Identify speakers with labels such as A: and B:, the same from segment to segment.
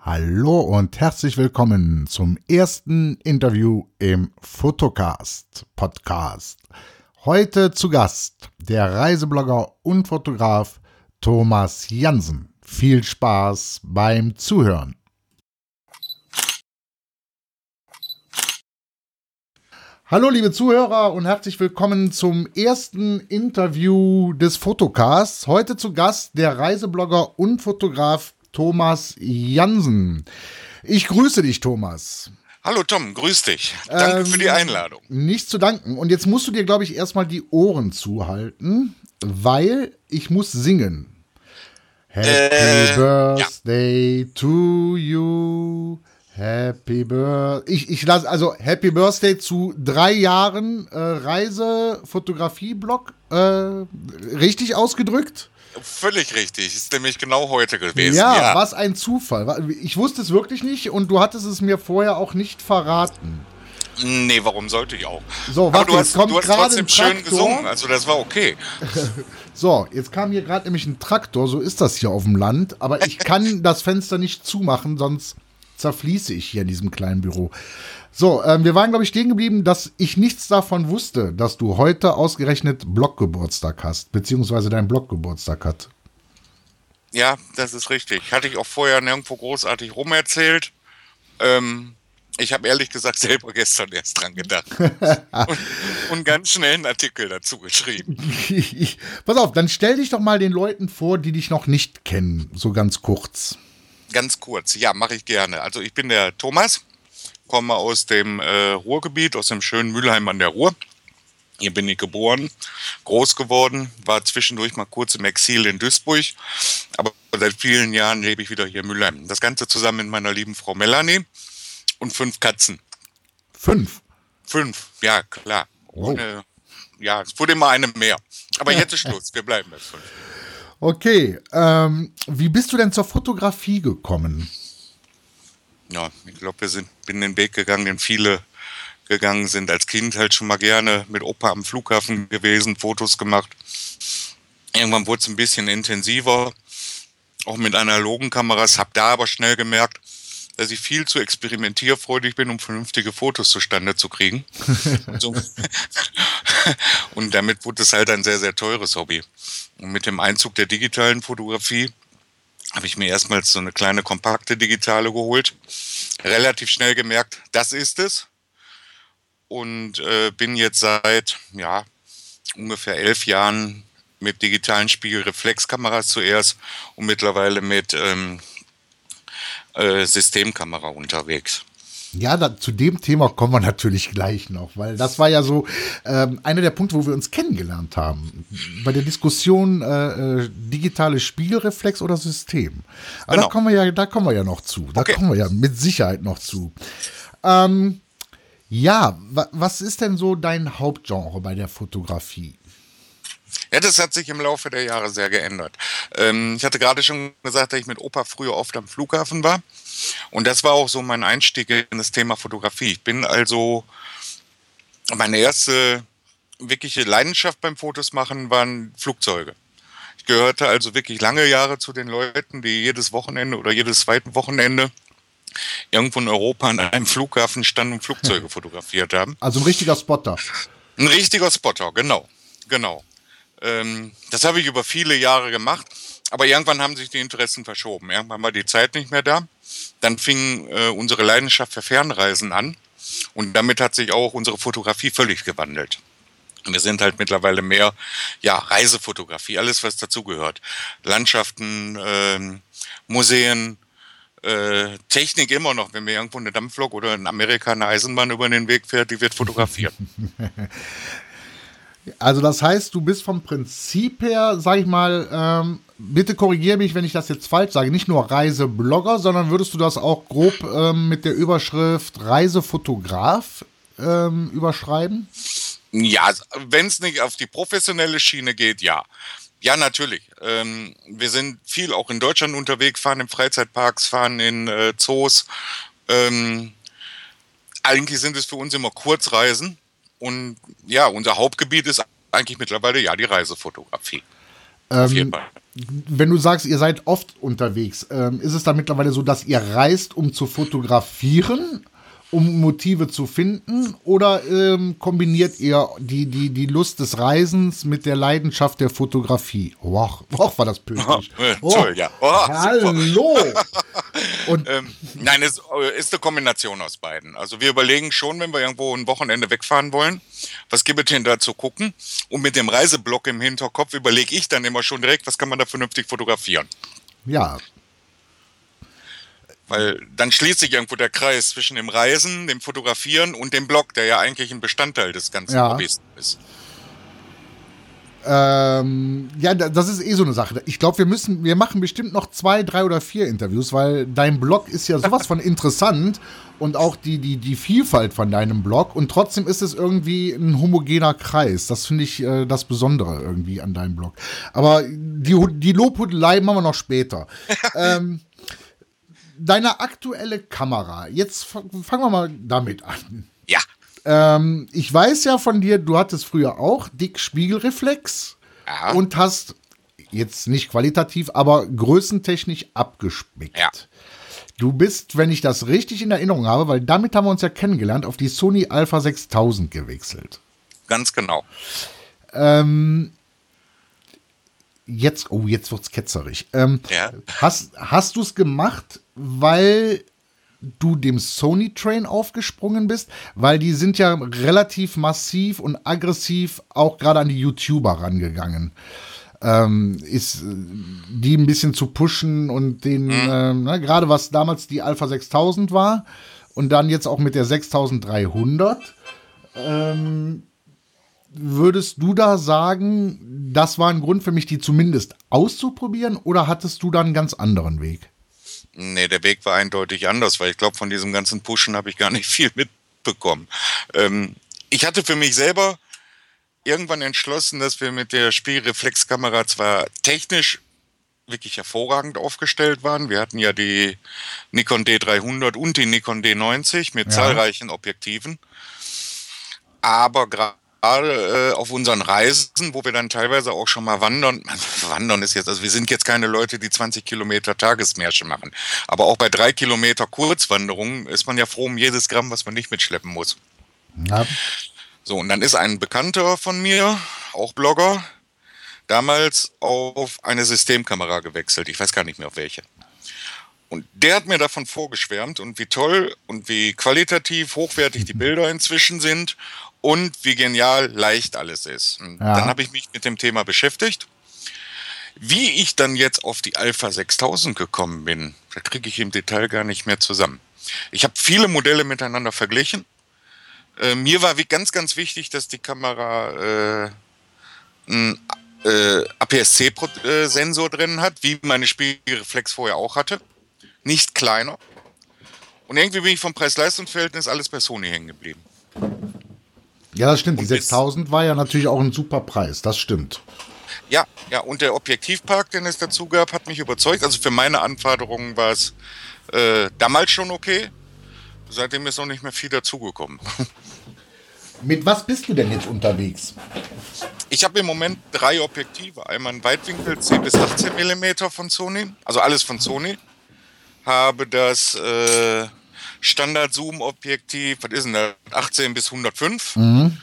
A: Hallo und herzlich willkommen zum ersten Interview im Fotocast Podcast. Heute zu Gast der Reiseblogger und Fotograf Thomas Jansen. Viel Spaß beim Zuhören. Hallo liebe Zuhörer und herzlich willkommen zum ersten Interview des Fotocasts. Heute zu Gast der Reiseblogger und Fotograf Thomas Jansen. Ich grüße dich, Thomas.
B: Hallo Tom, grüß dich. Danke ähm, für die ähm, Einladung.
A: Nichts zu danken. Und jetzt musst du dir, glaube ich, erstmal die Ohren zuhalten, weil ich muss singen. Happy äh, Birthday ja. to you. Happy Birthday. Ich, ich lasse also Happy Birthday zu drei Jahren äh, Reise-Fotografie-Blog. Äh, richtig ausgedrückt?
B: Völlig richtig. Ist nämlich genau heute gewesen.
A: Ja, ja, was ein Zufall. Ich wusste es wirklich nicht und du hattest es mir vorher auch nicht verraten.
B: Nee, warum sollte ich auch?
A: So, warte, du hast, kommt du hast trotzdem
B: schön gesungen, also das war okay.
A: so, jetzt kam hier gerade nämlich ein Traktor, so ist das hier auf dem Land, aber ich kann das Fenster nicht zumachen, sonst zerfließe ich hier in diesem kleinen Büro. So, ähm, wir waren, glaube ich, stehen geblieben, dass ich nichts davon wusste, dass du heute ausgerechnet Bloggeburtstag hast, beziehungsweise dein Bloggeburtstag hat.
B: Ja, das ist richtig. Hatte ich auch vorher nirgendwo großartig rumerzählt. Ähm, ich habe ehrlich gesagt selber gestern erst dran gedacht. und, und, ganz schnell einen Artikel dazu geschrieben.
A: Pass auf, dann stell dich doch mal den Leuten vor, die dich noch nicht kennen, so ganz kurz
B: ganz kurz. Ja, mache ich gerne. Also ich bin der Thomas, komme aus dem äh, Ruhrgebiet, aus dem schönen Mülheim an der Ruhr. Hier bin ich geboren, groß geworden, war zwischendurch mal kurz im Exil in Duisburg, aber seit vielen Jahren lebe ich wieder hier in Mülheim. Das Ganze zusammen mit meiner lieben Frau Melanie und fünf Katzen.
A: Fünf?
B: Fünf, ja, klar. Oh. Ohne, ja, es wurde immer eine mehr. Aber jetzt ist Schluss, wir bleiben bei fünf.
A: Okay, ähm, wie bist du denn zur Fotografie gekommen?
B: Ja, ich glaube, wir sind bin den Weg gegangen, den viele gegangen sind. Als Kind halt schon mal gerne mit Opa am Flughafen gewesen, Fotos gemacht. Irgendwann wurde es ein bisschen intensiver, auch mit analogen Kameras. Hab da aber schnell gemerkt, dass ich viel zu experimentierfreudig bin, um vernünftige Fotos zustande zu kriegen. und damit wurde es halt ein sehr, sehr teures Hobby. Und mit dem Einzug der digitalen Fotografie habe ich mir erstmals so eine kleine kompakte digitale geholt. Relativ schnell gemerkt, das ist es. Und äh, bin jetzt seit ja, ungefähr elf Jahren mit digitalen Spiegelreflexkameras zuerst und mittlerweile mit ähm, äh, Systemkamera unterwegs.
A: Ja, da, zu dem Thema kommen wir natürlich gleich noch, weil das war ja so ähm, einer der Punkte, wo wir uns kennengelernt haben. Bei der Diskussion äh, äh, digitale Spiegelreflex oder System. Aber genau. da kommen wir ja, da kommen wir ja noch zu. Da okay. kommen wir ja mit Sicherheit noch zu. Ähm, ja, wa was ist denn so dein Hauptgenre bei der Fotografie?
B: Ja, das hat sich im Laufe der Jahre sehr geändert. Ähm, ich hatte gerade schon gesagt, dass ich mit Opa früher oft am Flughafen war. Und das war auch so mein Einstieg in das Thema Fotografie. Ich bin also, meine erste wirkliche Leidenschaft beim Fotos machen waren Flugzeuge. Ich gehörte also wirklich lange Jahre zu den Leuten, die jedes Wochenende oder jedes zweite Wochenende irgendwo in Europa an einem Flughafen standen und Flugzeuge fotografiert haben.
A: Also ein richtiger Spotter.
B: Ein richtiger Spotter, genau. Genau. Ähm, das habe ich über viele Jahre gemacht, aber irgendwann haben sich die Interessen verschoben. Irgendwann war die Zeit nicht mehr da. Dann fing äh, unsere Leidenschaft für Fernreisen an und damit hat sich auch unsere Fotografie völlig gewandelt. Wir sind halt mittlerweile mehr, ja, Reisefotografie, alles was dazugehört. Landschaften, äh, Museen, äh, Technik immer noch. Wenn mir irgendwo eine Dampflok oder in Amerika eine Eisenbahn über den Weg fährt, die wird fotografiert.
A: Also das heißt, du bist vom Prinzip her, sag ich mal, ähm, bitte korrigiere mich, wenn ich das jetzt falsch sage, nicht nur Reiseblogger, sondern würdest du das auch grob ähm, mit der Überschrift Reisefotograf ähm, überschreiben?
B: Ja, wenn es nicht auf die professionelle Schiene geht, ja. Ja, natürlich. Ähm, wir sind viel auch in Deutschland unterwegs, fahren in Freizeitparks, fahren in äh, Zoos. Ähm, eigentlich sind es für uns immer Kurzreisen und ja, unser Hauptgebiet ist eigentlich mittlerweile ja die Reisefotografie.
A: Ähm, wenn du sagst, ihr seid oft unterwegs, ähm, ist es dann mittlerweile so, dass ihr reist, um zu fotografieren? Um Motive zu finden? Oder ähm, kombiniert ihr die, die, die Lust des Reisens mit der Leidenschaft der Fotografie? Och, och war das pünktlich.
B: Oh, toll, ja. Oh,
A: hallo!
B: Und ähm, nein, es ist eine Kombination aus beiden. Also wir überlegen schon, wenn wir irgendwo ein Wochenende wegfahren wollen, was gibt es denn da zu gucken? Und mit dem Reiseblock im Hinterkopf überlege ich dann immer schon direkt, was kann man da vernünftig fotografieren.
A: Ja,
B: weil dann schließt sich irgendwo der Kreis zwischen dem Reisen, dem Fotografieren und dem Blog, der ja eigentlich ein Bestandteil des ganzen ja. Hobbys ist.
A: Ähm, ja, das ist eh so eine Sache. Ich glaube, wir müssen, wir machen bestimmt noch zwei, drei oder vier Interviews, weil dein Blog ist ja sowas von interessant und auch die, die, die Vielfalt von deinem Blog und trotzdem ist es irgendwie ein homogener Kreis. Das finde ich äh, das Besondere irgendwie an deinem Blog. Aber die, die Lobhudelei machen wir noch später. ähm, deine aktuelle Kamera, jetzt fangen wir mal damit an.
B: Ja.
A: Ähm, ich weiß ja von dir, du hattest früher auch dick Spiegelreflex ja. und hast jetzt nicht qualitativ, aber größentechnisch abgespickt. Ja. Du bist, wenn ich das richtig in Erinnerung habe, weil damit haben wir uns ja kennengelernt, auf die Sony Alpha 6000 gewechselt.
B: Ganz genau.
A: Ähm, jetzt, oh, jetzt wird's ketzerig. Ähm, ja. Hast, hast du es gemacht, weil du dem Sony-Train aufgesprungen bist? Weil die sind ja relativ massiv und aggressiv auch gerade an die YouTuber rangegangen. Ähm, ist äh, die ein bisschen zu pushen und den, mhm. ähm, ne, gerade was damals die Alpha 6000 war und dann jetzt auch mit der 6300. Ähm, würdest du da sagen, das war ein Grund für mich, die zumindest auszuprobieren oder hattest du da einen ganz anderen Weg?
B: Nee, der Weg war eindeutig anders, weil ich glaube, von diesem ganzen Pushen habe ich gar nicht viel mitbekommen. Ähm, ich hatte für mich selber irgendwann entschlossen, dass wir mit der Spielreflexkamera zwar technisch wirklich hervorragend aufgestellt waren. Wir hatten ja die Nikon D300 und die Nikon D90 mit ja. zahlreichen Objektiven. Aber gerade gerade äh, auf unseren Reisen, wo wir dann teilweise auch schon mal wandern, wandern ist jetzt, also wir sind jetzt keine Leute, die 20 Kilometer Tagesmärsche machen, aber auch bei drei Kilometer Kurzwanderungen ist man ja froh um jedes Gramm, was man nicht mitschleppen muss. Ja. So, und dann ist ein Bekannter von mir, auch Blogger, damals auf eine Systemkamera gewechselt. Ich weiß gar nicht mehr auf welche. Und der hat mir davon vorgeschwärmt und wie toll und wie qualitativ hochwertig die Bilder inzwischen sind und wie genial leicht alles ist. Ja. Dann habe ich mich mit dem Thema beschäftigt. Wie ich dann jetzt auf die Alpha 6000 gekommen bin, da kriege ich im Detail gar nicht mehr zusammen. Ich habe viele Modelle miteinander verglichen. Äh, mir war wie ganz, ganz wichtig, dass die Kamera äh, einen äh, APS-C-Sensor drin hat, wie meine Spiegelreflex vorher auch hatte. Nicht kleiner. Und irgendwie bin ich vom Preis-Leistungs-Verhältnis alles bei Sony hängen geblieben.
A: Ja, das stimmt. Die 6000 war ja natürlich auch ein super Preis. Das stimmt.
B: Ja, ja, und der Objektivpark, den es dazu gab, hat mich überzeugt. Also für meine Anforderungen war es äh, damals schon okay. Seitdem ist noch nicht mehr viel dazugekommen.
A: Mit was bist du denn jetzt unterwegs?
B: Ich habe im Moment drei Objektive. Einmal ein Weitwinkel 10 bis 18 mm von Sony, also alles von Sony. Habe das äh, Standard-Zoom-Objektiv, was ist denn das? 18 bis 105. Mhm.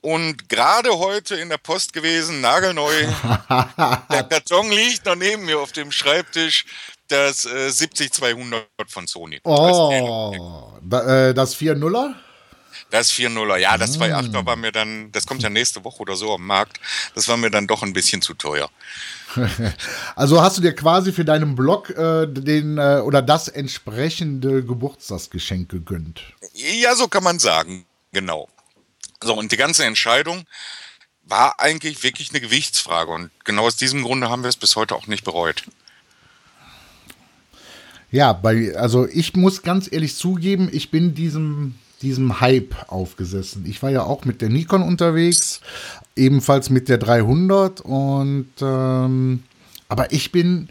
B: Und gerade heute in der Post gewesen, nagelneu. der Karton liegt noch neben mir auf dem Schreibtisch. Das äh, 70-200 von Sony.
A: Oh, da, äh, das 4.0er?
B: Das 4.0er, ja, das 2.8er mm. war mir dann, das kommt ja nächste Woche oder so am Markt, das war mir dann doch ein bisschen zu teuer.
A: also hast du dir quasi für deinen Blog äh, den äh, oder das entsprechende Geburtstagsgeschenk gegönnt.
B: Ja, so kann man sagen, genau. So, und die ganze Entscheidung war eigentlich wirklich eine Gewichtsfrage. Und genau aus diesem Grunde haben wir es bis heute auch nicht bereut.
A: Ja, bei, also ich muss ganz ehrlich zugeben, ich bin diesem diesem Hype aufgesessen. Ich war ja auch mit der Nikon unterwegs, ebenfalls mit der 300 und ähm, aber ich bin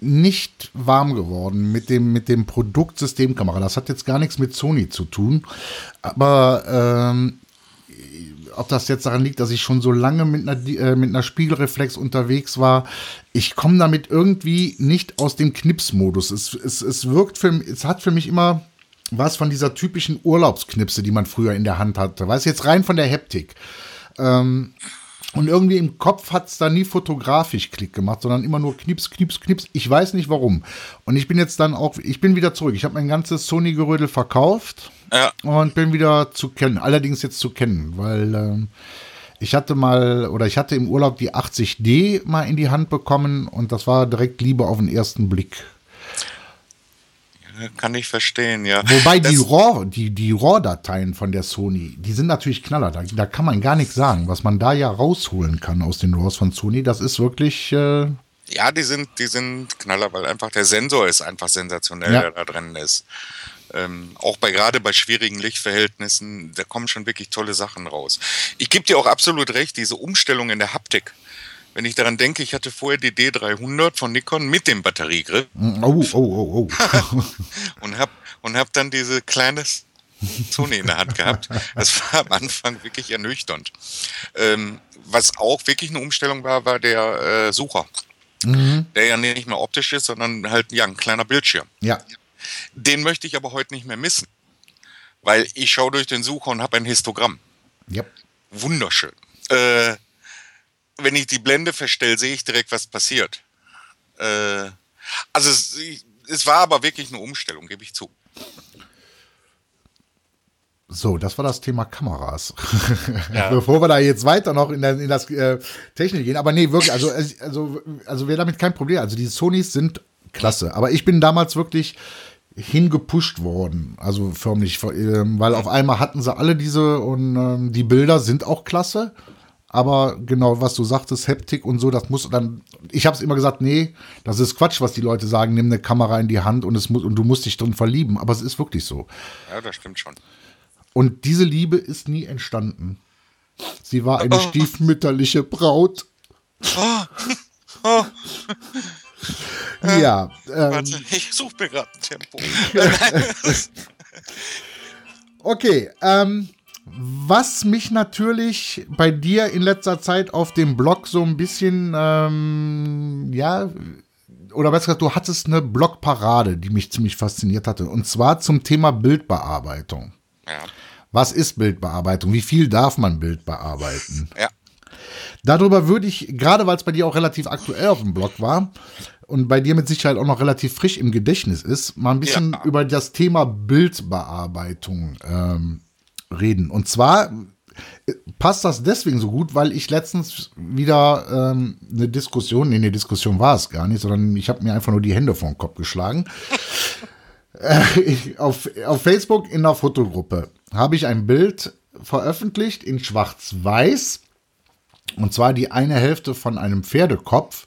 A: nicht warm geworden mit dem, mit dem Produkt Systemkamera. Das hat jetzt gar nichts mit Sony zu tun. Aber ähm, ob das jetzt daran liegt, dass ich schon so lange mit einer, äh, mit einer Spiegelreflex unterwegs war. Ich komme damit irgendwie nicht aus dem Knipsmodus. Es, es, es wirkt für es hat für mich immer was von dieser typischen Urlaubsknipse, die man früher in der Hand hatte. Weißt jetzt rein von der Heptik. Ähm, und irgendwie im Kopf hat es da nie fotografisch Klick gemacht, sondern immer nur Knips, Knips, Knips. Ich weiß nicht warum. Und ich bin jetzt dann auch, ich bin wieder zurück. Ich habe mein ganzes Sony-Gerödel verkauft ja. und bin wieder zu kennen. Allerdings jetzt zu kennen, weil ähm, ich hatte mal, oder ich hatte im Urlaub die 80D mal in die Hand bekommen und das war direkt Liebe auf den ersten Blick.
B: Kann ich verstehen, ja.
A: Wobei das die RAW, die, die RAW-Dateien von der Sony, die sind natürlich knaller. Da, da, kann man gar nichts sagen. Was man da ja rausholen kann aus den RAWs von Sony, das ist wirklich. Äh
B: ja, die sind, die sind knaller, weil einfach der Sensor ist einfach sensationell, ja. der da drin ist. Ähm, auch bei gerade bei schwierigen Lichtverhältnissen, da kommen schon wirklich tolle Sachen raus. Ich gebe dir auch absolut recht, diese Umstellung in der Haptik wenn ich daran denke, ich hatte vorher die D300 von Nikon mit dem Batteriegriff. Oh, oh, oh, oh. und habe und hab dann diese kleine Sony in der Hand gehabt. Das war am Anfang wirklich ernüchternd. Ähm, was auch wirklich eine Umstellung war, war der äh, Sucher. Mhm. Der ja nicht mehr optisch ist, sondern halt ja, ein kleiner Bildschirm.
A: Ja.
B: Den möchte ich aber heute nicht mehr missen. Weil ich schaue durch den Sucher und habe ein Histogramm.
A: Ja.
B: Wunderschön. Äh, wenn ich die Blende verstelle, sehe ich direkt, was passiert. Äh, also es, es war aber wirklich eine Umstellung, gebe ich zu.
A: So, das war das Thema Kameras. Ja. Bevor wir da jetzt weiter noch in, der, in das äh, Technik gehen. Aber nee, wirklich, also, also, also wäre damit kein Problem. Also die Sonys sind klasse. Aber ich bin damals wirklich hingepusht worden. Also förmlich, äh, weil auf einmal hatten sie alle diese und ähm, die Bilder sind auch klasse. Aber genau, was du sagtest, Heptik und so, das muss dann. Ich habe es immer gesagt, nee, das ist Quatsch, was die Leute sagen. Nimm eine Kamera in die Hand und es muss und du musst dich drin verlieben. Aber es ist wirklich so.
B: Ja, das stimmt schon.
A: Und diese Liebe ist nie entstanden. Sie war eine oh. stiefmütterliche Braut. Oh. Oh. ja.
B: Ähm, Warte, ich suche mir gerade ein Tempo.
A: okay, ähm, was mich natürlich bei dir in letzter Zeit auf dem Blog so ein bisschen, ähm, ja, oder besser gesagt, du hattest eine Blogparade, die mich ziemlich fasziniert hatte. Und zwar zum Thema Bildbearbeitung. Ja. Was ist Bildbearbeitung? Wie viel darf man Bild bearbeiten?
B: Ja.
A: Darüber würde ich, gerade weil es bei dir auch relativ aktuell auf dem Blog war und bei dir mit Sicherheit auch noch relativ frisch im Gedächtnis ist, mal ein bisschen ja. über das Thema Bildbearbeitung ähm, reden. Und zwar äh, passt das deswegen so gut, weil ich letztens wieder ähm, eine Diskussion, nee, eine Diskussion war es gar nicht, sondern ich habe mir einfach nur die Hände vor den Kopf geschlagen. äh, ich, auf, auf Facebook in der Fotogruppe habe ich ein Bild veröffentlicht in schwarz-weiß. Und zwar die eine Hälfte von einem Pferdekopf.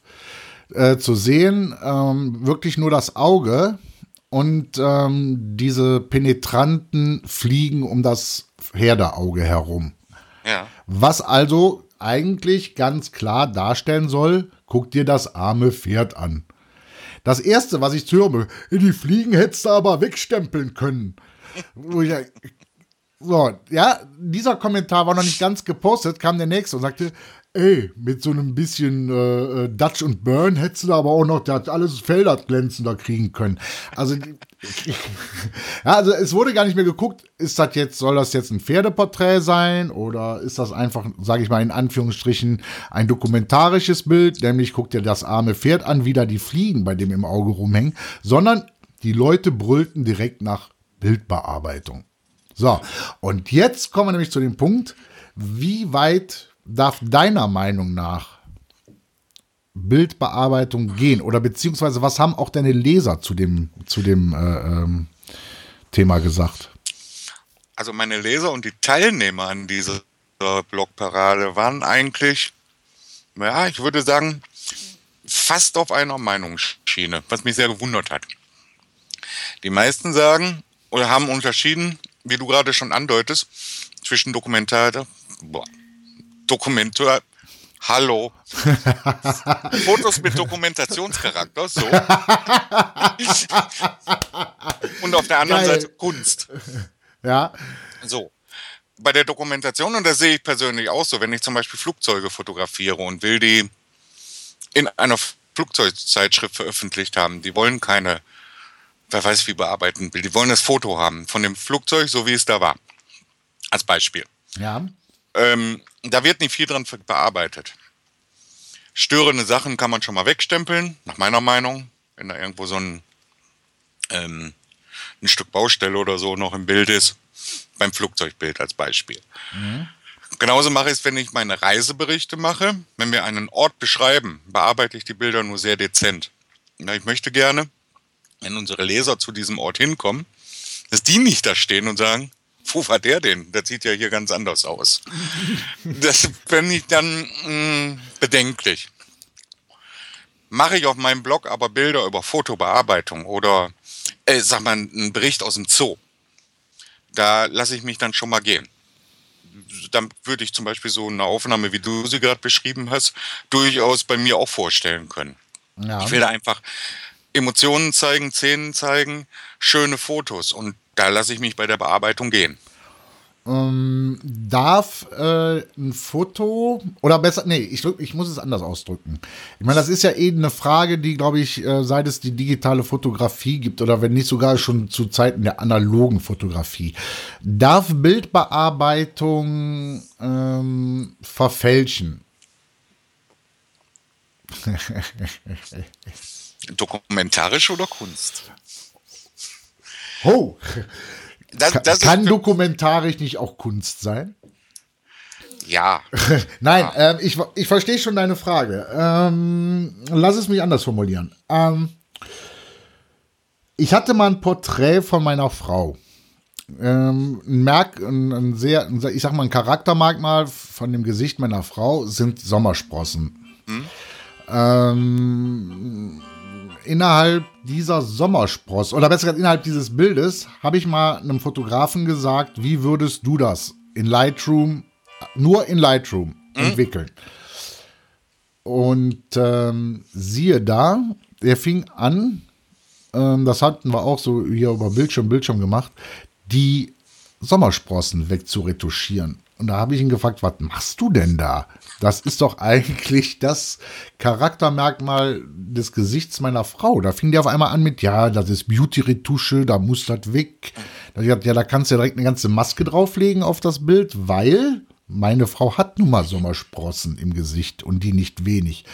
A: Äh, zu sehen, ähm, wirklich nur das Auge und ähm, diese penetranten Fliegen um das Herdeauge herum.
B: Ja.
A: Was also eigentlich ganz klar darstellen soll, guck dir das arme Pferd an. Das erste, was ich höre, die Fliegen hättest du aber wegstempeln können. So, ja, dieser Kommentar war noch nicht ganz gepostet, kam der nächste und sagte, Ey, mit so einem bisschen äh, äh, Dutch und Burn hättest du da aber auch noch das alles Felder glänzender kriegen können. Also, ja, also es wurde gar nicht mehr geguckt, ist das jetzt, soll das jetzt ein Pferdeporträt sein oder ist das einfach, sage ich mal in Anführungsstrichen, ein dokumentarisches Bild, nämlich guckt dir das arme Pferd an, wie da die Fliegen bei dem im Auge rumhängen, sondern die Leute brüllten direkt nach Bildbearbeitung. So, und jetzt kommen wir nämlich zu dem Punkt, wie weit darf deiner Meinung nach Bildbearbeitung gehen? Oder beziehungsweise was haben auch deine Leser zu dem, zu dem äh, ähm, Thema gesagt?
B: Also meine Leser und die Teilnehmer an dieser Blogparade waren eigentlich, ja, ich würde sagen, fast auf einer Meinungsschiene, was mich sehr gewundert hat. Die meisten sagen oder haben unterschieden, wie du gerade schon andeutest, zwischen Dokumentar, boah, Dokumentar. Hallo. Fotos mit Dokumentationscharakter, so. Und auf der anderen Geil. Seite Kunst.
A: Ja.
B: So. bei der Dokumentation, und das sehe ich persönlich auch so, wenn ich zum Beispiel Flugzeuge fotografiere und will die in einer Flugzeugzeitschrift veröffentlicht haben, die wollen keine, wer weiß wie bearbeiten will, die wollen das Foto haben von dem Flugzeug, so wie es da war. Als Beispiel.
A: Ja.
B: Ähm, da wird nicht viel dran bearbeitet. Störende Sachen kann man schon mal wegstempeln, nach meiner Meinung. Wenn da irgendwo so ein, ähm, ein Stück Baustelle oder so noch im Bild ist. Beim Flugzeugbild als Beispiel. Mhm. Genauso mache ich es, wenn ich meine Reiseberichte mache. Wenn wir einen Ort beschreiben, bearbeite ich die Bilder nur sehr dezent. Ich möchte gerne, wenn unsere Leser zu diesem Ort hinkommen, dass die nicht da stehen und sagen, wo war der denn? Das sieht ja hier ganz anders aus. Das finde ich dann mh, mm, bedenklich. Mache ich auf meinem Blog aber Bilder über Fotobearbeitung oder, äh, sag mal, einen Bericht aus dem Zoo. Da lasse ich mich dann schon mal gehen. Dann würde ich zum Beispiel so eine Aufnahme, wie du sie gerade beschrieben hast, durchaus bei mir auch vorstellen können. Ja. Ich will da einfach Emotionen zeigen, Szenen zeigen, schöne Fotos und da lasse ich mich bei der Bearbeitung gehen.
A: Ähm, darf äh, ein Foto oder besser, nee, ich, ich muss es anders ausdrücken. Ich meine, das ist ja eben eine Frage, die, glaube ich, äh, seit es die digitale Fotografie gibt oder wenn nicht sogar schon zu Zeiten der analogen Fotografie, darf Bildbearbeitung ähm, verfälschen?
B: Dokumentarisch oder Kunst?
A: Oh, das, das kann dokumentarisch nicht auch Kunst sein?
B: Ja.
A: Nein, ja. Äh, ich, ich verstehe schon deine Frage. Ähm, lass es mich anders formulieren. Ähm, ich hatte mal ein Porträt von meiner Frau. Ähm, ein Merk, ein, ein sehr, ein, ich sag mal, ein Charaktermerkmal von dem Gesicht meiner Frau sind Sommersprossen. Hm? Ähm, innerhalb dieser Sommerspross, oder besser gesagt innerhalb dieses Bildes, habe ich mal einem Fotografen gesagt, wie würdest du das in Lightroom, nur in Lightroom mhm. entwickeln? Und ähm, siehe da, er fing an, ähm, das hatten wir auch so hier über Bildschirm, Bildschirm gemacht, die Sommersprossen wegzuretuschieren. Und da habe ich ihn gefragt, was machst du denn da? Das ist doch eigentlich das Charaktermerkmal des Gesichts meiner Frau. Da fing der auf einmal an mit, ja, das ist Beauty-Retusche, da muss das weg. Da ja, da kannst du ja direkt eine ganze Maske drauflegen auf das Bild, weil meine Frau hat nun mal Sommersprossen im Gesicht und die nicht wenig.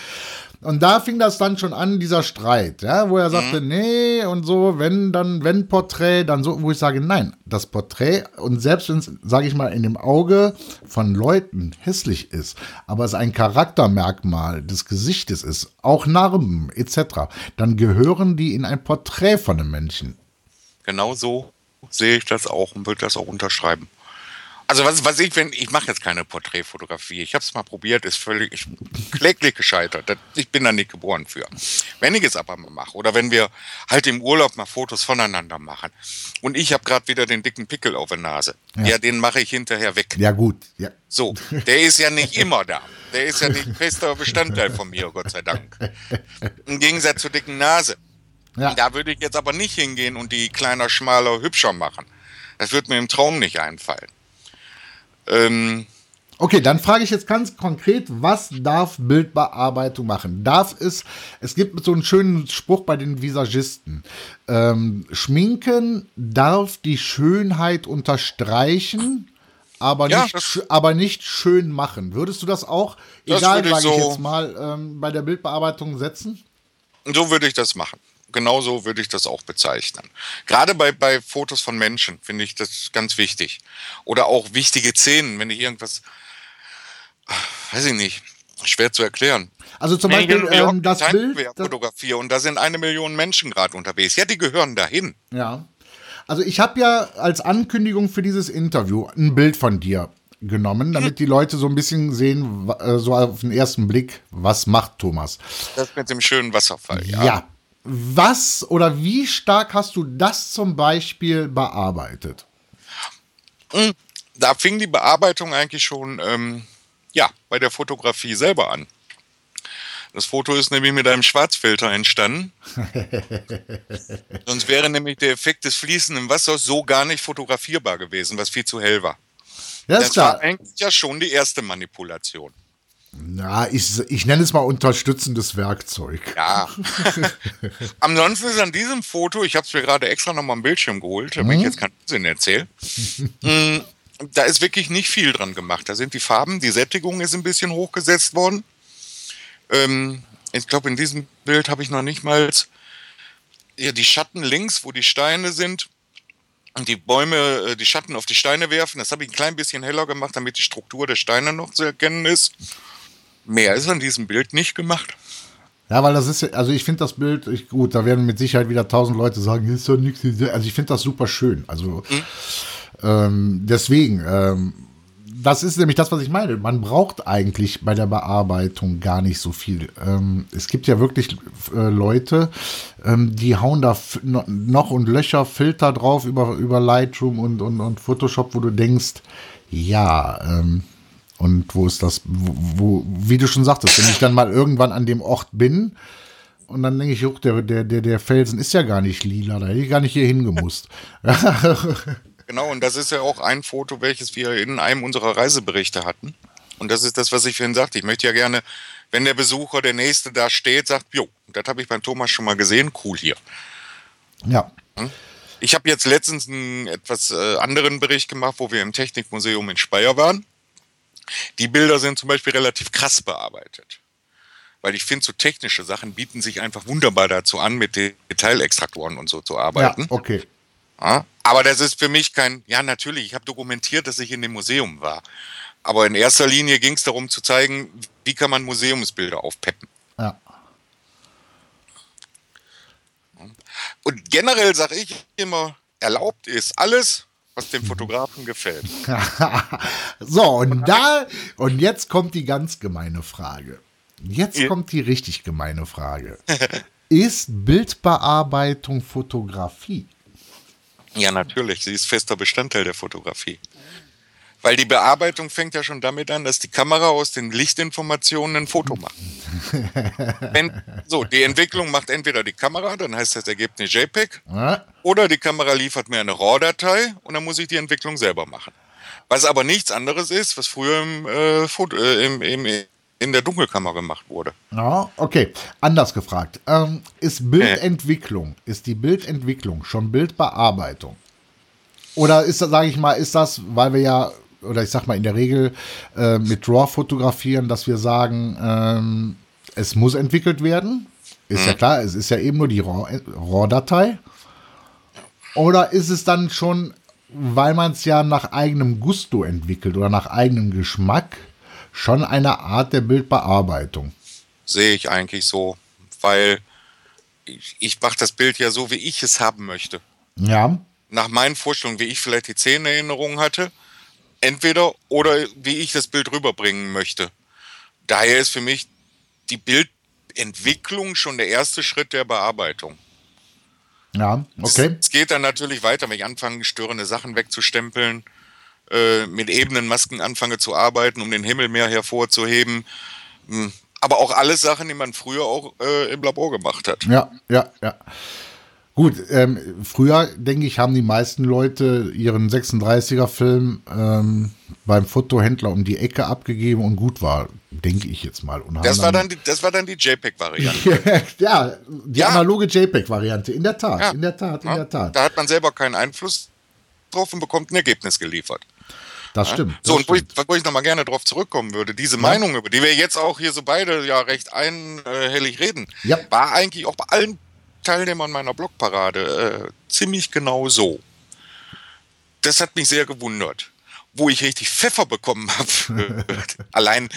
A: Und da fing das dann schon an, dieser Streit, ja, wo er sagte, mhm. nee, und so, wenn dann, wenn Porträt, dann so, wo ich sage, nein, das Porträt, und selbst wenn es, sage ich mal, in dem Auge von Leuten hässlich ist, aber es ein Charaktermerkmal des Gesichtes ist, auch Narben etc., dann gehören die in ein Porträt von einem Menschen.
B: Genau so sehe ich das auch und würde das auch unterschreiben. Also was, was ich, wenn ich mache jetzt keine Porträtfotografie. Ich habe es mal probiert, ist völlig ich, kläglich gescheitert. Ich bin da nicht geboren für. Wenn ich es aber mal mache oder wenn wir halt im Urlaub mal Fotos voneinander machen und ich habe gerade wieder den dicken Pickel auf der Nase, ja, ja den mache ich hinterher weg.
A: Ja gut. Ja.
B: So, der ist ja nicht immer da. Der ist ja nicht fester Bestandteil von mir, Gott sei Dank. Im Gegensatz zur dicken Nase. Ja. Da würde ich jetzt aber nicht hingehen und die kleiner, schmaler, hübscher machen. Das wird mir im Traum nicht einfallen.
A: Ähm, Okay, dann frage ich jetzt ganz konkret, was darf Bildbearbeitung machen? Darf es, es gibt so einen schönen Spruch bei den Visagisten, ähm, Schminken darf die Schönheit unterstreichen, aber, ja, nicht, aber nicht schön machen. Würdest du das auch, das egal, sage ich, so, ich jetzt mal, ähm, bei der Bildbearbeitung setzen?
B: So würde ich das machen genauso würde ich das auch bezeichnen. Gerade bei, bei Fotos von Menschen finde ich das ganz wichtig. Oder auch wichtige Szenen, wenn ich irgendwas, weiß ich nicht, schwer zu erklären.
A: Also zum Beispiel ähm, das Bild.
B: Fotografie und da sind eine Million Menschen gerade unterwegs. Ja, die gehören dahin.
A: Ja. Also ich habe ja als Ankündigung für dieses Interview ein Bild von dir genommen, damit die Leute so ein bisschen sehen, äh, so auf den ersten Blick, was macht Thomas.
B: Das mit dem schönen Wasserfall,
A: ja. Ja, was oder wie stark hast du das zum Beispiel bearbeitet?
B: Hm, da fing die Bearbeitung eigentlich schon ähm, ja, bei der Fotografie selber an. Das Foto ist nämlich mit einem Schwarzfilter entstanden. Sonst wäre nämlich der Effekt des fließenden Wassers so gar nicht fotografierbar gewesen, was viel zu hell war.
A: Ja,
B: das
A: klar.
B: war eigentlich ja schon die erste Manipulation.
A: Na, ich, ich nenne es mal unterstützendes Werkzeug.
B: Ja. Ansonsten ist an diesem Foto, ich habe es mir gerade extra nochmal am Bildschirm geholt, damit ich jetzt keinen Sinn erzähle. Mm, da ist wirklich nicht viel dran gemacht. Da sind die Farben, die Sättigung ist ein bisschen hochgesetzt worden. Ähm, ich glaube, in diesem Bild habe ich noch nicht mal ja, die Schatten links, wo die Steine sind, und die Bäume, äh, die Schatten auf die Steine werfen. Das habe ich ein klein bisschen heller gemacht, damit die Struktur der Steine noch zu erkennen ist. Mehr ist an diesem Bild nicht gemacht.
A: Ja, weil das ist, also ich finde das Bild, ich, gut, da werden mit Sicherheit wieder tausend Leute sagen, ist doch nichts. Also ich finde das super schön. Also ähm, deswegen, ähm, das ist nämlich das, was ich meine. Man braucht eigentlich bei der Bearbeitung gar nicht so viel. Ähm, es gibt ja wirklich äh, Leute, ähm, die hauen da noch und Löcher, Filter drauf über, über Lightroom und, und, und Photoshop, wo du denkst, ja, ähm, und wo ist das, wo, wo, wie du schon sagtest, wenn ich dann mal irgendwann an dem Ort bin und dann denke ich, juch, der, der, der, der Felsen ist ja gar nicht lila, da hätte ich gar nicht hier hingemusst.
B: Genau, und das ist ja auch ein Foto, welches wir in einem unserer Reiseberichte hatten. Und das ist das, was ich vorhin sagte. Ich möchte ja gerne, wenn der Besucher, der Nächste da steht, sagt, jo, das habe ich beim Thomas schon mal gesehen, cool hier.
A: ja,
B: Ich habe jetzt letztens einen etwas äh, anderen Bericht gemacht, wo wir im Technikmuseum in Speyer waren. Die Bilder sind zum Beispiel relativ krass bearbeitet. Weil ich finde, so technische Sachen bieten sich einfach wunderbar dazu an, mit Detailextraktoren und so zu
A: ja,
B: arbeiten.
A: okay.
B: Ja, aber das ist für mich kein, ja natürlich, ich habe dokumentiert, dass ich in dem Museum war. Aber in erster Linie ging es darum zu zeigen, wie kann man Museumsbilder aufpeppen.
A: Ja.
B: Und generell sage ich immer, erlaubt ist alles, was dem Fotografen gefällt.
A: So, und da, und jetzt kommt die ganz gemeine Frage. Jetzt
B: Ja.
A: kommt die richtig gemeine Frage. Ist Bildbearbeitung Fotografie?
B: Ja, natürlich, sie ist fester Bestandteil der Fotografie. Weil die Bearbeitung fängt ja schon damit an, dass die Kamera aus den Lichtinformationen ein Foto macht. Wenn, so, die Entwicklung macht entweder die Kamera, dann heißt das Ergebnis JPEG? Oder die Kamera liefert mir eine RAW-Datei und dann muss ich die Entwicklung selber machen. Was aber nichts anderes ist, was früher im, äh, Foto, äh, im, im, in der Dunkelkammer gemacht wurde.
A: Ja, okay. Anders gefragt. Ähm, ist Bildentwicklung, ist die Bildentwicklung schon Bildbearbeitung? Oder ist das, sage ich mal, ist das, weil wir ja, oder ich sag mal in der Regel äh, mit RAW fotografieren, dass wir sagen, ähm, es muss entwickelt werden? Ist ja klar, es ist ja eben nur die RAW- RAW-Datei. Oder ist es dann schon, weil man es ja nach eigenem Gusto entwickelt oder nach eigenem Geschmack, schon eine Art der Bildbearbeitung?
B: Sehe ich eigentlich so, weil ich, ich mache das Bild ja so, wie ich es haben möchte.
A: Ja,
B: Nach meinen Vorstellungen, wie ich vielleicht die Szenenerinnerung hatte, entweder oder wie ich das Bild rüberbringen möchte. Daher ist für mich die Bildentwicklung schon der erste Schritt der Bearbeitung.
A: ja, okay.
B: Es geht dann natürlich weiter, wenn ich anfange, störende Sachen wegzustempeln, äh, mit ebenen Masken anfange zu arbeiten, um den Himmel mehr hervorzuheben. Hm. Aber auch alles Sachen, die man früher auch äh, im Labor gemacht hat.
A: Ja, ja, ja. Gut, ähm, früher, denke ich, haben die meisten Leute ihren 36er-Film ähm, beim Fotohändler um die Ecke abgegeben und gut war, denke ich jetzt mal.
B: Das war dann die, das war dann die JPEG-Variante.
A: ja, die
B: Ja.
A: analoge JPEG-Variante, in der Tat,
B: Ja.
A: in der Tat, in
B: Ja,
A: der Tat.
B: Da hat man selber keinen Einfluss drauf und bekommt ein Ergebnis geliefert.
A: Das stimmt.
B: So,
A: das
B: und wo ich, wo ich nochmal gerne drauf zurückkommen würde, diese Meinung, über die wir jetzt auch hier so beide ja recht einhellig reden,
A: Ja.
B: war eigentlich auch bei allen Teilnehmern meiner Blogparade äh, ziemlich genau so. Das hat mich sehr gewundert. Wo ich richtig Pfeffer bekommen habe, allein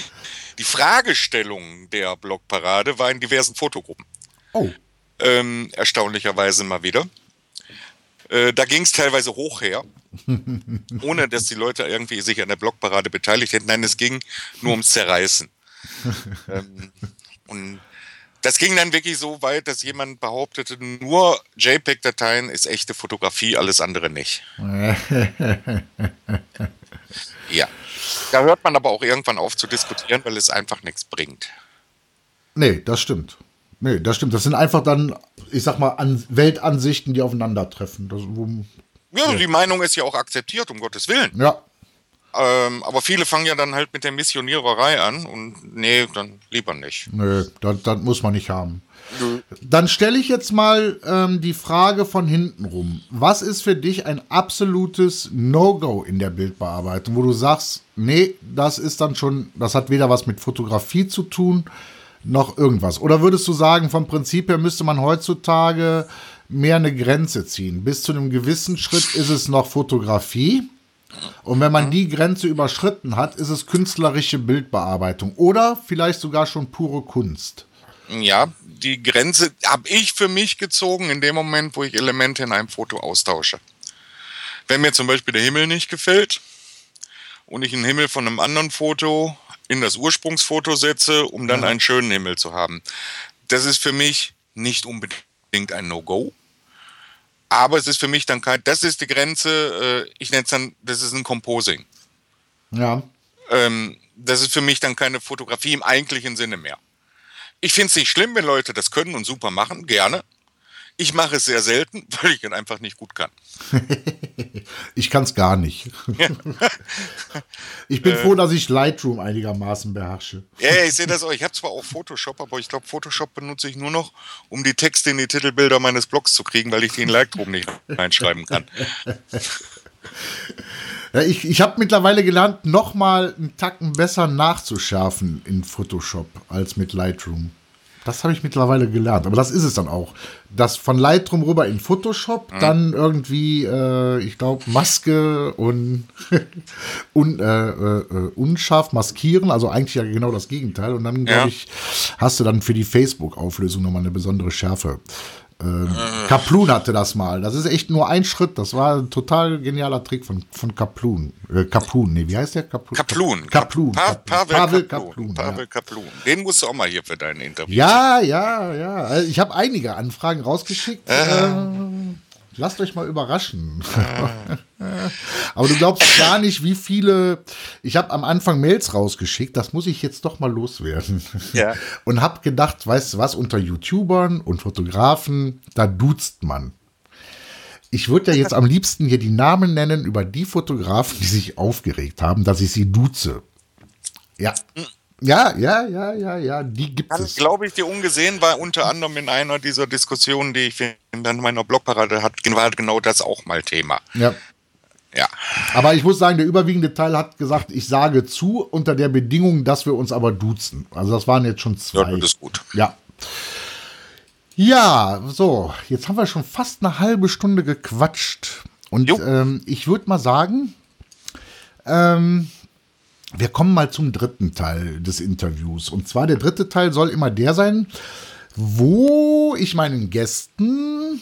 B: die Fragestellung der Blogparade war in diversen Fotogruppen.
A: Oh,
B: Ähm, erstaunlicherweise mal wieder. Äh, da ging es teilweise hoch her, ohne dass die Leute irgendwie sich an der Blockparade beteiligt hätten. Nein, es ging nur ums Zerreißen. ähm, und das ging dann wirklich so weit, dass jemand behauptete, nur JPEG-Dateien ist echte Fotografie, alles andere nicht. ja. Da hört man aber auch irgendwann auf zu diskutieren, weil es einfach nichts bringt.
A: nee, das stimmt. Nee, das stimmt. Das sind einfach dann, ich sag mal, an Weltansichten, die aufeinandertreffen. Das, wo,
B: Ja, die Meinung ist ja auch akzeptiert, um Gottes Willen.
A: ja,
B: Ähm, aber viele fangen ja dann halt mit der Missioniererei an und nee, dann lieber nicht.
A: Nö, das, das muss man nicht haben. Dann stelle ich jetzt mal ähm, die Frage von hinten rum. Was ist für dich ein absolutes No-Go in der Bildbearbeitung, wo du sagst, nee, das ist dann schon, das hat weder was mit Fotografie zu tun, noch irgendwas? Oder würdest du sagen, vom Prinzip her müsste man heutzutage mehr eine Grenze ziehen? Bis zu einem gewissen Schritt ist es noch Fotografie. Und wenn man die Grenze überschritten hat, ist es künstlerische Bildbearbeitung oder vielleicht sogar schon pure Kunst.
B: Ja, die Grenze habe ich für mich gezogen in dem Moment, wo ich Elemente in einem Foto austausche. Wenn mir zum Beispiel der Himmel nicht gefällt und ich einen Himmel von einem anderen Foto in das Ursprungsfoto setze, um dann einen schönen Himmel zu haben. Das ist für mich nicht unbedingt ein No-Go. Aber es ist für mich dann kein, das ist die Grenze, äh, ich nenne es dann, das ist ein Composing.
A: Ja.
B: Ähm, das ist für mich dann keine Fotografie im eigentlichen Sinne mehr. Ich finde es nicht schlimm, wenn Leute das können und super machen, gerne. Ich mache es sehr selten, weil ich es einfach nicht gut kann.
A: ich kann es gar nicht. ich bin
B: Äh.
A: froh, dass ich Lightroom einigermaßen beherrsche.
B: Ja, ja, ich sehe das auch. Ich habe zwar auch Photoshop, aber ich glaube, Photoshop benutze ich nur noch, um die Texte in die Titelbilder meines Blogs zu kriegen, weil ich die in Lightroom nicht reinschreiben kann.
A: Ja, ich ich habe mittlerweile gelernt, noch mal einen Tacken besser nachzuschärfen in Photoshop als mit Lightroom. Das habe ich mittlerweile gelernt. Aber das ist es dann auch. Das von Lightroom rüber in Photoshop, dann irgendwie, äh, ich glaube, Maske und un, äh, äh, unscharf maskieren. Also eigentlich ja genau das Gegenteil. Und dann, glaube
B: Ja.
A: ich, hast du dann für die Facebook-Auflösung nochmal eine besondere Schärfe. Ähm, Kaplun hatte das mal. Das ist echt nur ein Schritt. Das war ein total genialer Trick von, von Kaplun. Äh, Kaplun, nee, wie heißt der? Kaplun.
B: Kaplun.
A: Kaplun.
B: Pa. Pavel,
A: Pavel
B: Kaplun.
A: Kaplun.
B: Pavel Kaplun. Den musst du auch mal hier für dein Interview.
A: Ja, ja, ja. Also ich habe einige Anfragen rausgeschickt. Äh, lasst euch mal überraschen. Aber du glaubst gar nicht, wie viele. Ich habe am Anfang Mails rausgeschickt. Das muss ich jetzt doch mal loswerden.
B: Ja.
A: Und habe gedacht, weißt du was, unter YouTubern und Fotografen, da duzt man. Ich würde ja jetzt am liebsten hier die Namen nennen über die Fotografen, die sich aufgeregt haben, dass ich sie duze. Ja. Ja, ja, ja, ja, ja, die gibt
B: Kann,
A: es.
B: glaube ich, dir ungesehen war unter anderem in einer dieser Diskussionen, die ich in meiner Blogparade hatte, war genau das auch mal Thema.
A: Ja.
B: Ja.
A: Aber ich muss sagen, der überwiegende Teil hat gesagt, ich sage zu, unter der Bedingung, dass wir uns aber duzen. Also das waren jetzt schon
B: Ja,
A: zwei.
B: das ist gut.
A: Ja. Ja, so, jetzt haben wir schon fast eine halbe Stunde gequatscht. Und ähm, ich würde mal sagen, ähm, wir kommen mal zum dritten Teil des Interviews. Und zwar der dritte Teil soll immer der sein, wo ich meinen Gästen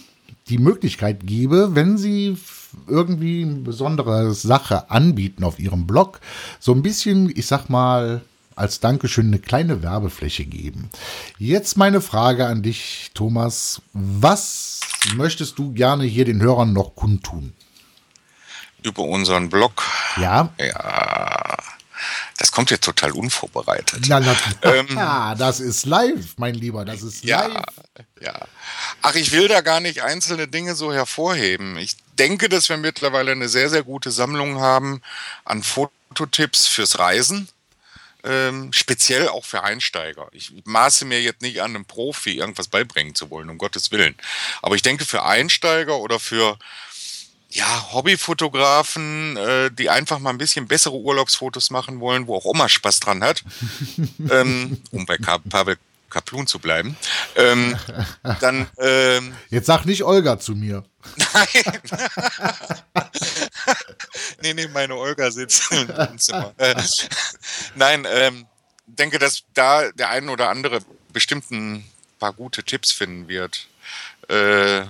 A: die Möglichkeit gebe, wenn sie irgendwie eine besondere Sache anbieten auf ihrem Blog, so ein bisschen, ich sag mal, als Dankeschön eine kleine Werbefläche geben. Jetzt meine Frage an dich, Thomas. Was möchtest du gerne hier den Hörern noch kundtun?
B: Über unseren Blog.
A: Ja?
B: Ja. Das kommt jetzt total unvorbereitet.
A: Na,
B: Ähm.
A: ah, das ist live, mein Lieber, das ist
B: Ja,
A: live.
B: ja. Ach, ich will da gar nicht einzelne Dinge so hervorheben. Ich denke, dass wir mittlerweile eine sehr, sehr gute Sammlung haben an Fototipps fürs Reisen. Ähm, speziell auch für Einsteiger. Ich maße mir jetzt nicht an, einem Profi irgendwas beibringen zu wollen, um Gottes Willen. Aber ich denke, für Einsteiger oder für ja, Hobbyfotografen, äh, die einfach mal ein bisschen bessere Urlaubsfotos machen wollen, wo auch Oma Spaß dran hat, ähm, um bei Ka Pavel Kaplun zu bleiben, ähm, dann ähm,
A: Jetzt sag nicht Olga zu mir.
B: Nein. nee, nee, meine Olga sitzt im Wohnzimmer. Äh, nein, ähm, denke, dass da der ein oder andere bestimmt ein paar gute Tipps finden wird. Äh,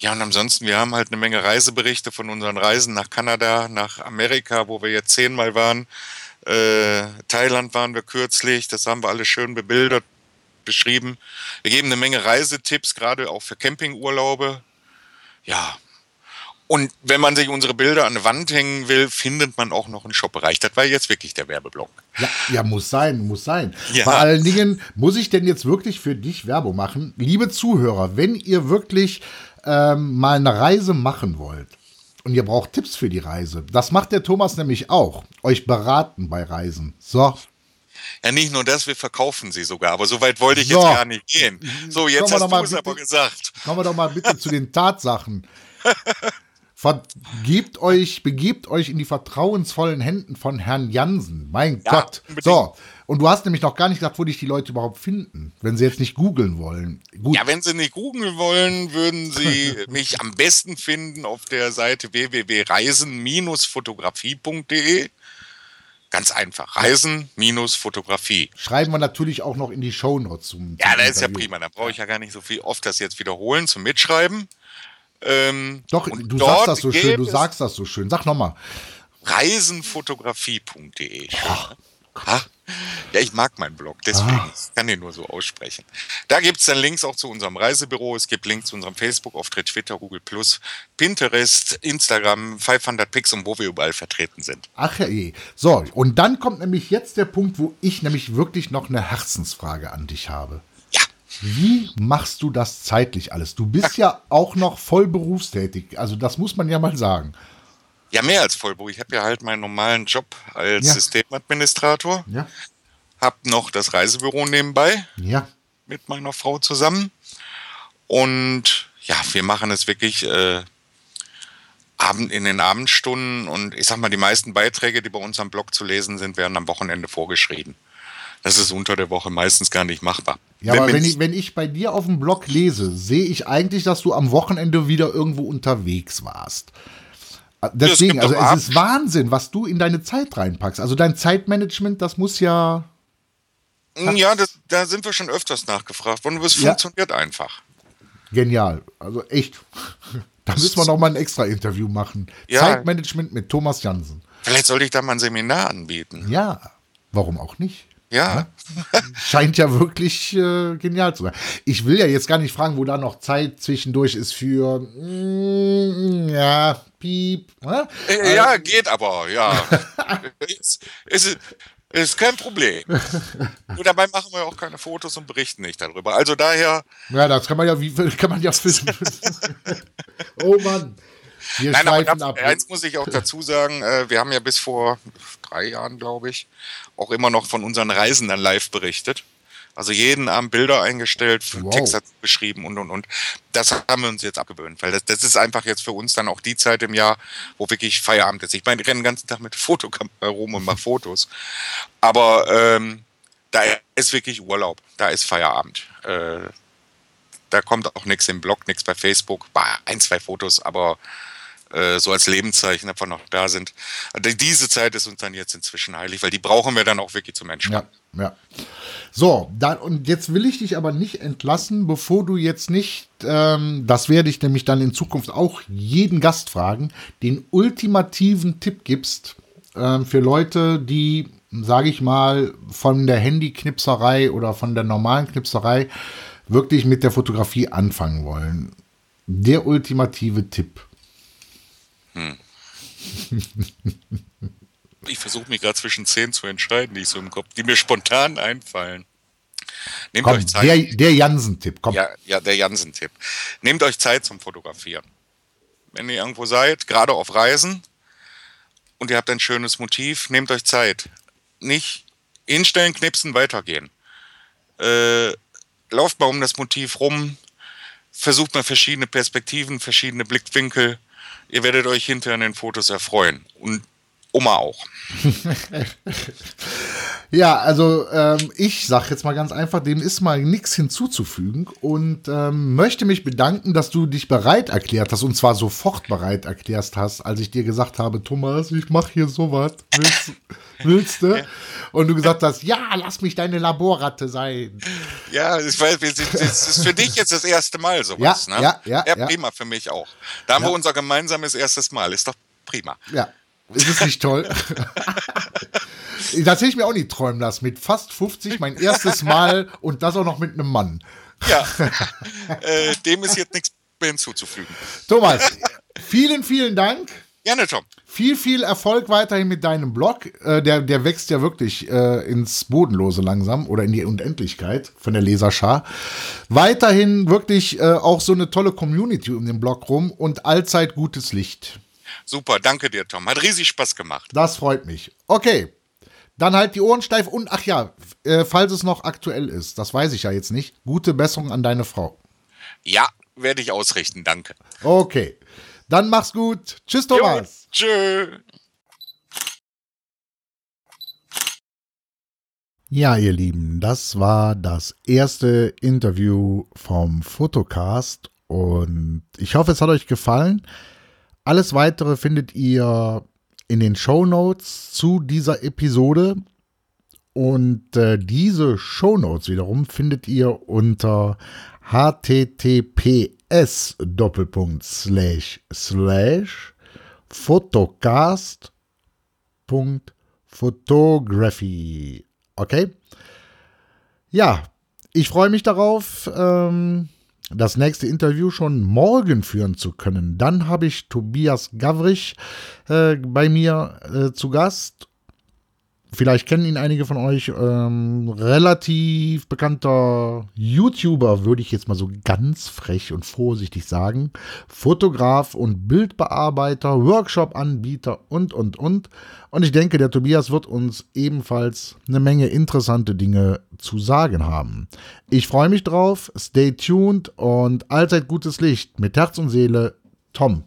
B: ja, und ansonsten, wir haben halt eine Menge Reiseberichte von unseren Reisen nach Kanada, nach Amerika, wo wir jetzt zehnmal waren. Äh, Thailand waren wir kürzlich, das haben wir alles schön bebildert, beschrieben. Wir geben eine Menge Reisetipps, gerade auch für Campingurlaube. Ja. Und wenn man sich unsere Bilder an die Wand hängen will, findet man auch noch einen Shopbereich. Das war jetzt wirklich der Werbeblock.
A: Ja, ja, muss sein, muss sein.
B: Ja.
A: Vor allen Dingen muss ich denn jetzt wirklich für dich Werbung machen. Liebe Zuhörer, wenn ihr wirklich ähm, mal eine Reise machen wollt, und ihr braucht Tipps für die Reise. Das macht der Thomas nämlich auch. Euch beraten bei Reisen. So.
B: Ja, nicht nur das, wir verkaufen sie sogar, aber so weit wollte ich so. jetzt gar nicht gehen. So, jetzt hast du es aber gesagt.
A: Kommen wir doch mal bitte zu den Tatsachen. Vergebt euch, begebt euch in die vertrauensvollen Händen von Herrn Jansen. Mein ja, Gott. Unbedingt. So, und du hast nämlich noch gar nicht gesagt, wo dich die Leute überhaupt finden, wenn sie jetzt nicht googeln wollen.
B: Gut. Ja, wenn sie nicht googeln wollen, würden sie mich am besten finden auf der Seite www.reisen-fotografie.de. Ganz einfach. Reisen-Fotografie.
A: Schreiben wir natürlich auch noch in die Shownotes zum.
B: Ja, das ist ja prima. Da brauche ich ja gar nicht so viel oft das jetzt wiederholen zum Mitschreiben.
A: Ähm, Doch, du sagst das so schön. Du sagst das so schön. Sag nochmal.
B: Reisenfotografie.de. Ha? Ja, ich mag meinen Blog, deswegen ah. ich kann den nur so aussprechen. Da gibt es dann Links auch zu unserem Reisebüro, es gibt Links zu unserem Facebook-Auftritt, Twitter, Google Plus, Pinterest, Instagram, 500 Pix und wo wir überall vertreten sind.
A: Ach ja, eh. So, und dann kommt nämlich jetzt der Punkt, wo ich nämlich wirklich noch eine Herzensfrage an dich habe.
B: Ja.
A: Wie machst du das zeitlich alles? Du bist ja, ja auch noch voll berufstätig, also das muss man ja mal sagen.
B: Ja, mehr als Vollberuf. Ich habe ja halt meinen normalen Job als ja. Systemadministrator.
A: Ja.
B: Hab noch das Reisebüro nebenbei.
A: Ja.
B: Mit meiner Frau zusammen. Und ja, wir machen es wirklich äh, Abend in den Abendstunden. Und ich sag mal, die meisten Beiträge, die bei uns am Blog zu lesen sind, werden am Wochenende vorgeschrieben. Das ist unter der Woche meistens gar nicht machbar.
A: Ja, wenn aber wenn ich, wenn ich bei dir auf dem Blog lese, sehe ich eigentlich, dass du am Wochenende wieder irgendwo unterwegs warst. Deswegen, also es ist Wahnsinn, was du in deine Zeit reinpackst. Also dein Zeitmanagement, das muss ja.
B: Mm, ja, das, da sind wir schon öfters nachgefragt worden. Es ja. funktioniert einfach.
A: Genial. Also echt. Da müssen wir noch mal ein extra Interview machen. Ja. Zeitmanagement mit Thomas Jansen.
B: Vielleicht sollte ich da mal ein Seminar anbieten.
A: Ja, warum auch nicht?
B: Ja.
A: Scheint ja wirklich äh, genial zu sein. Ich will ja jetzt gar nicht fragen, wo da noch Zeit zwischendurch ist für mm, ja, piep.
B: Ne? Äh, ja, ähm. geht aber, ja. ist, ist, ist kein Problem. Nur dabei machen wir auch keine Fotos und berichten nicht darüber. Also daher.
A: Ja, das kann man ja, wie kann man ja wissen. oh Mann.
B: Wir Nein, aber ab. eins muss ich auch dazu sagen, äh, wir haben ja bis vor drei Jahren, glaube ich, auch immer noch von unseren Reisen dann live berichtet. Also jeden Abend Bilder eingestellt, wow. Text beschrieben und und und. Das haben wir uns jetzt abgewöhnt, weil das, das ist einfach jetzt für uns dann auch die Zeit im Jahr, wo wirklich Feierabend ist. Ich meine, ich renne den ganzen Tag mit Fotokamera rum und mache Fotos. Aber ähm, da ist wirklich Urlaub, da ist Feierabend. Äh, da kommt auch nichts im Blog, nichts bei Facebook, ein, zwei Fotos, aber äh, so als Lebenszeichen einfach noch da sind. Diese Zeit ist uns dann jetzt inzwischen heilig, weil die brauchen wir dann auch wirklich zum Entspannen.
A: Ja, ja. So, dann, und jetzt will ich dich aber nicht entlassen, bevor du jetzt nicht, ähm, das werde ich nämlich dann in Zukunft auch jeden Gast fragen, den ultimativen Tipp gibst ähm, für Leute, die, sage ich mal, von der Handyknipserei oder von der normalen Knipserei wirklich mit der Fotografie anfangen wollen. Der ultimative Tipp. Hm.
B: ich versuche mich gerade zwischen zehn zu entscheiden, die ich so im Kopf, die mir spontan einfallen.
A: Nehmt komm, euch Zeit. Der, der Jansen-Tipp, komm.
B: Ja, ja der Jansen-Tipp. Nehmt euch Zeit zum Fotografieren. Wenn ihr irgendwo seid, gerade auf Reisen und ihr habt ein schönes Motiv, nehmt euch Zeit. Nicht hinstellen, knipsen, weitergehen. Äh, lauft mal um das Motiv rum, versucht mal verschiedene Perspektiven, verschiedene Blickwinkel Ihr werdet euch hinterher an den Fotos erfreuen. Und Oma auch.
A: ja, also ähm, ich sag jetzt mal ganz einfach, dem ist mal nichts hinzuzufügen und ähm, möchte mich bedanken, dass du dich bereit erklärt hast und zwar sofort bereit erklärt hast, als ich dir gesagt habe, Thomas, ich mache hier sowas. Willst, willst du? Und du gesagt hast, ja, lass mich deine Laborratte sein.
B: Ja, ich weiß, das ist für dich jetzt das erste Mal sowas.
A: Ja, ne? ja, ja,
B: ja, prima für mich auch. Da haben ja. wir unser gemeinsames erstes Mal. Ist doch prima.
A: Ja, ist es nicht toll? das hätte ich mir auch nicht träumen lassen. Mit fast 50 mein erstes Mal und das auch noch mit einem Mann.
B: Ja, äh, dem ist jetzt nichts mehr hinzuzufügen.
A: Thomas, vielen, vielen Dank.
B: Gerne, Tom.
A: Viel, viel Erfolg weiterhin mit deinem Blog. Äh, der, der wächst ja wirklich äh, ins Bodenlose langsam oder in die Unendlichkeit von der Leserschar. Weiterhin wirklich äh, auch so eine tolle Community um den Blog rum und allzeit gutes Licht.
B: Super, danke dir, Tom. Hat riesig Spaß gemacht.
A: Das freut mich. Okay. Dann halt die Ohren steif und ach ja, äh, falls es noch aktuell ist, das weiß ich ja jetzt nicht. Gute Besserung an deine Frau.
B: Ja, werde ich ausrichten, danke.
A: Okay. Dann mach's gut. Tschüss, Thomas.
B: Jo, tschö.
A: Ja, ihr Lieben, das war das erste Interview vom Fotocast und ich hoffe, es hat euch gefallen. Alles weitere findet ihr in den Show Notes zu dieser Episode und äh, diese Show Notes wiederum findet ihr unter https doppelpunkt slash slash photocast.photography Okay? Ja, ich freue mich darauf, ähm, das nächste Interview schon morgen führen zu können. Dann habe ich Tobias Gavrich äh, bei mir äh, zu Gast Vielleicht kennen ihn einige von euch. Ähm, relativ bekannter YouTuber, würde ich jetzt mal so ganz frech und vorsichtig sagen. Fotograf und Bildbearbeiter, Workshop-Anbieter und, und, und. Und ich denke, der Tobias wird uns ebenfalls eine Menge interessante Dinge zu sagen haben. Ich freue mich drauf. Stay tuned und allzeit gutes Licht mit Herz und Seele. Tom.